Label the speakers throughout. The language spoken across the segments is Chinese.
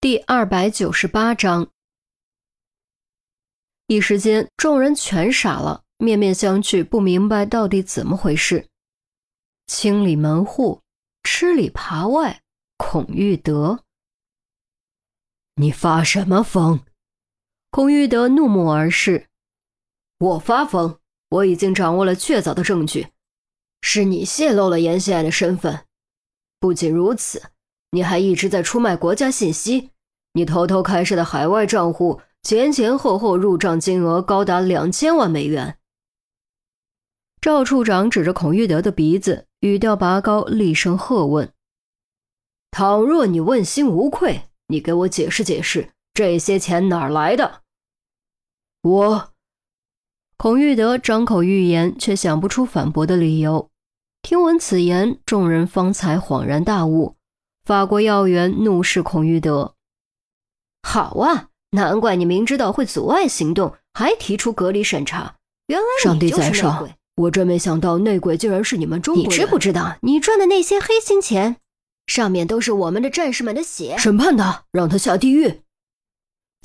Speaker 1: 第二百九十八章，一时间众人全傻了，面面相觑，不明白到底怎么回事。清理门户，吃里扒外，孔玉德，
Speaker 2: 你发什么疯？
Speaker 1: 孔玉德怒目而视。
Speaker 3: 我发疯？我已经掌握了确凿的证据，是你泄露了严县的身份。不仅如此。你还一直在出卖国家信息，你偷偷开设的海外账户前前后后入账金额高达两千万美元。
Speaker 1: 赵处长指着孔玉德的鼻子，语调拔高，厉声喝问：“
Speaker 3: 倘若你问心无愧，你给我解释解释，这些钱哪儿来的？”
Speaker 2: 我，
Speaker 1: 孔玉德张口欲言，却想不出反驳的理由。听闻此言，众人方才恍然大悟。法国要员怒视孔玉德：“
Speaker 3: 好啊，难怪你明知道会阻碍行动，还提出隔离审查。原来
Speaker 2: 上帝在上，我真没想到内鬼竟然是你们中国
Speaker 3: 人。你知不知道，你赚的那些黑心钱，上面都是我们的战士们的血。
Speaker 2: 审判他，让他下地狱。”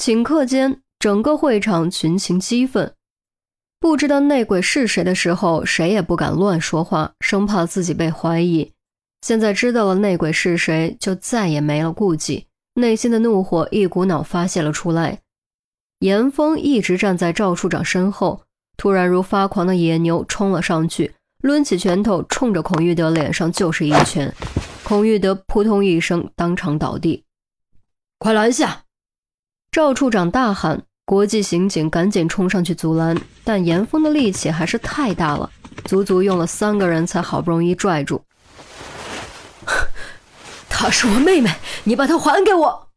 Speaker 1: 顷刻间，整个会场群情激愤。不知道内鬼是谁的时候，谁也不敢乱说话，生怕自己被怀疑。现在知道了内鬼是谁，就再也没了顾忌，内心的怒火一股脑发泄了出来。严峰一直站在赵处长身后，突然如发狂的野牛冲了上去，抡起拳头冲着孔玉德脸上就是一拳。孔玉德扑通一声，当场倒地。
Speaker 2: 快拦下！
Speaker 1: 赵处长大喊，国际刑警赶紧冲上去阻拦，但严峰的力气还是太大了，足足用了三个人才好不容易拽住。
Speaker 2: 她是我妹妹，你把她还给我！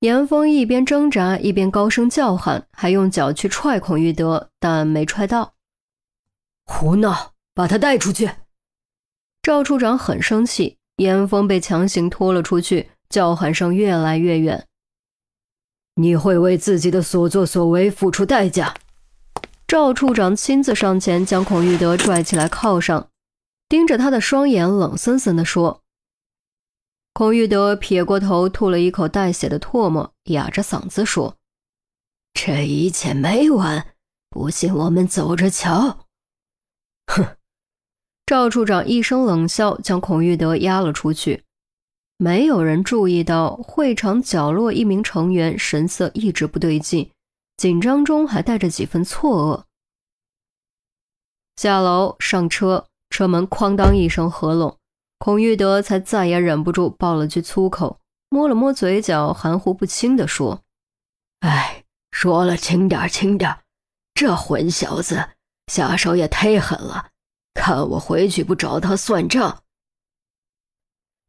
Speaker 1: 严峰一边挣扎一边高声叫喊，还用脚去踹孔玉德，但没踹到。
Speaker 2: 胡闹！把他带出去！
Speaker 1: 赵处长很生气，严峰被强行拖了出去，叫喊声越来越远。
Speaker 2: 你会为自己的所作所为付出代价！
Speaker 1: 赵处长亲自上前将孔玉德拽起来铐上，盯着他的双眼，冷森森地说。孔玉德撇过头，吐了一口带血的唾沫，哑着嗓子说：“
Speaker 2: 这一切没完，不信我们走着瞧。”
Speaker 1: 哼！赵处长一声冷笑，将孔玉德押了出去。没有人注意到会场角落一名成员神色一直不对劲，紧张中还带着几分错愕。下楼上车，车门哐当一声合拢。孔玉德才再也忍不住爆了句粗口，摸了摸嘴角，含糊不清地说：“
Speaker 2: 哎，说了轻点轻点，这混小子下手也忒狠了，看我回去不找他算账。”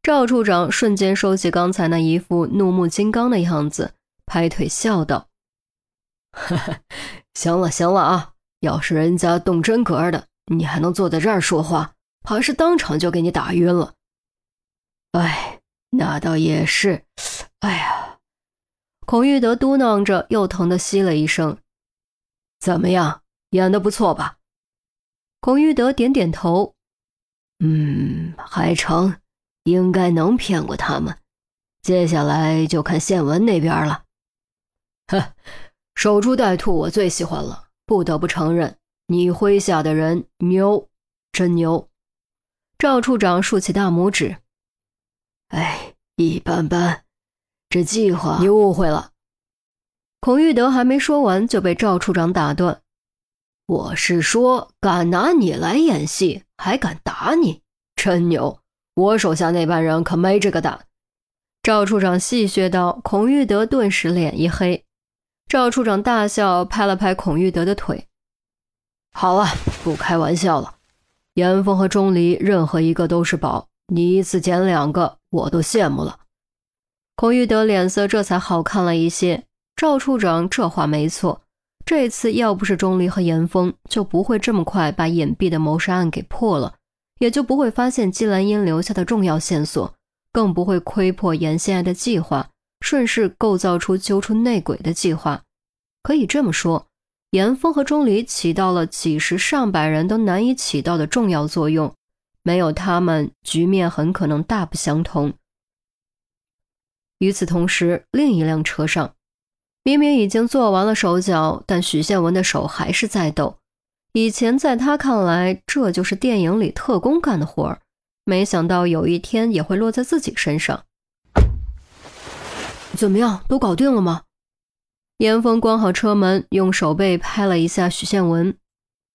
Speaker 1: 赵处长瞬间收起刚才那一副怒目金刚的样子，拍腿笑道：“
Speaker 2: 行了行了啊，要是人家动真格的，你还能坐在这儿说话？”怕是当场就给你打晕了。哎，那倒也是。哎呀，
Speaker 1: 孔玉德嘟囔着，又疼的吸了一声。
Speaker 2: 怎么样，演的不错吧？
Speaker 1: 孔玉德点点头。
Speaker 2: 嗯，还成，应该能骗过他们。接下来就看县文那边了。
Speaker 3: 哼，守株待兔，我最喜欢了。不得不承认，你麾下的人牛，真牛。
Speaker 1: 赵处长竖起大拇指：“
Speaker 2: 哎，一般般。这计划
Speaker 3: 你误会了。”
Speaker 1: 孔玉德还没说完，就被赵处长打断：“
Speaker 3: 我是说，敢拿你来演戏，还敢打你，真牛！我手下那帮人可没这个胆。”
Speaker 1: 赵处长戏谑道。孔玉德顿时脸一黑。赵处长大笑，拍了拍孔玉德的腿：“
Speaker 3: 好了，不开玩笑了。”严峰和钟离，任何一个都是宝。你一次捡两个，我都羡慕了。
Speaker 1: 孔玉德脸色这才好看了一些。赵处长这话没错，这次要不是钟离和严峰，就不会这么快把隐蔽的谋杀案给破了，也就不会发现季兰英留下的重要线索，更不会窥破严心爱的计划，顺势构造出揪出内鬼的计划。可以这么说。严峰和钟离起到了几十上百人都难以起到的重要作用，没有他们，局面很可能大不相同。与此同时，另一辆车上，明明已经做完了手脚，但许宪文的手还是在抖。以前在他看来，这就是电影里特工干的活儿，没想到有一天也会落在自己身上。
Speaker 2: 怎么样，都搞定了吗？
Speaker 1: 严峰关好车门，用手背拍了一下许宪文。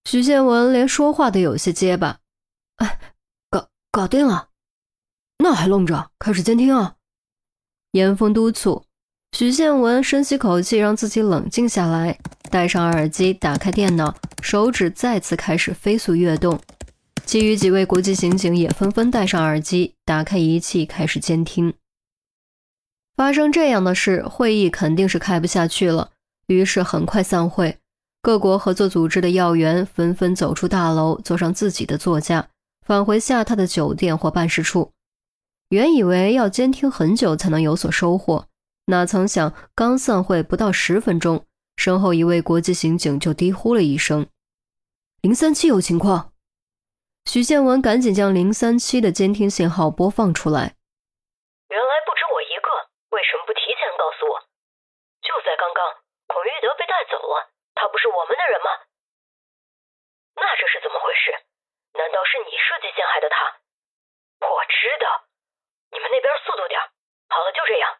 Speaker 1: 许宪文连说话都有些结巴：“
Speaker 2: 哎，搞搞定了，那还愣着？开始监听啊！”
Speaker 1: 严峰督促。许宪文深吸口气，让自己冷静下来，戴上耳机，打开电脑，手指再次开始飞速跃动。其余几位国际刑警也纷纷戴上耳机，打开仪器，开始监听。发生这样的事，会议肯定是开不下去了，于是很快散会。各国合作组织的要员纷纷走出大楼，坐上自己的座驾，返回下榻的酒店或办事处。原以为要监听很久才能有所收获，哪曾想刚散会不到十分钟，身后一位国际刑警就低呼了一声：“
Speaker 2: 零三七有情况。”
Speaker 1: 许建文赶紧将零三七的监听信号播放出来。
Speaker 4: 为什么不提前告诉我？就在刚刚，孔玉德被带走了，他不是我们的人吗？那这是怎么回事？难道是你设计陷害的他？我知道，你们那边速度点。好了，就这样。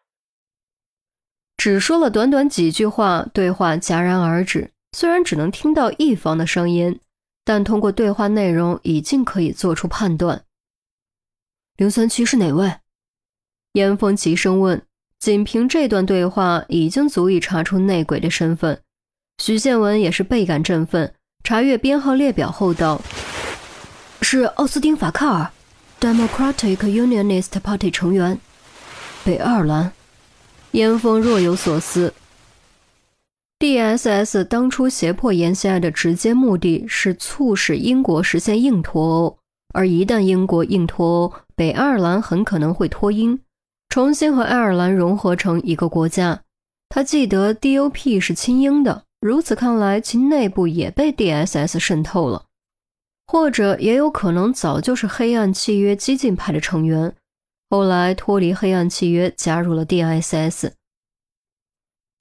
Speaker 1: 只说了短短几句话，对话戛然而止。虽然只能听到一方的声音，但通过对话内容，已经可以做出判断。
Speaker 2: 零三七是哪位？
Speaker 1: 严峰急声问。仅凭这段对话，已经足以查出内鬼的身份。许宪文也是倍感振奋，查阅编号列表后道：“
Speaker 2: 是奥斯汀·法卡尔，Democratic Unionist Party 成员，北爱尔兰。”
Speaker 1: 严峰若有所思。D.S.S 当初胁迫严希爱的直接目的是促使英国实现硬脱欧，而一旦英国硬脱欧，北爱尔兰很可能会脱英。重新和爱尔兰融合成一个国家。他记得 DOP 是亲英的，如此看来，其内部也被 DSS 渗透了，或者也有可能早就是黑暗契约激进派的成员，后来脱离黑暗契约，加入了 DSS。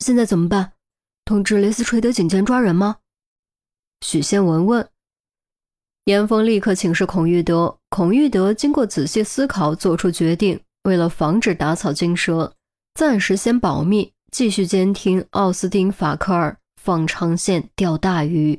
Speaker 2: 现在怎么办？通知雷斯垂德警监抓人吗？
Speaker 1: 许仙文问。严峰立刻请示孔玉德，孔玉德经过仔细思考，做出决定。为了防止打草惊蛇，暂时先保密，继续监听奥斯汀·法克尔放长线钓大鱼。